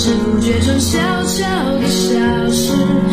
不知不觉中，悄悄地消失。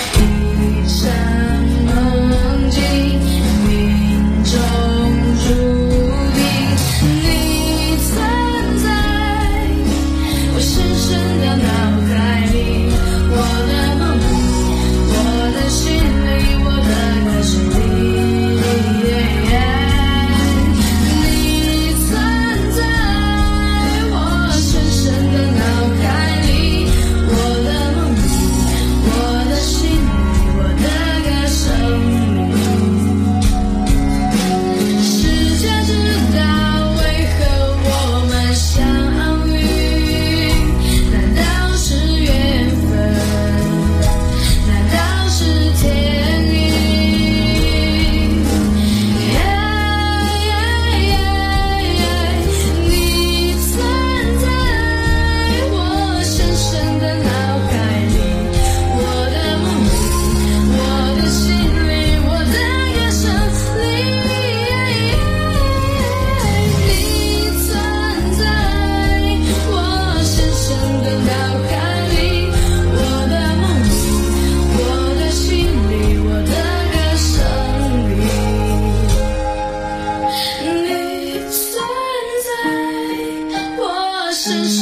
you. Texas.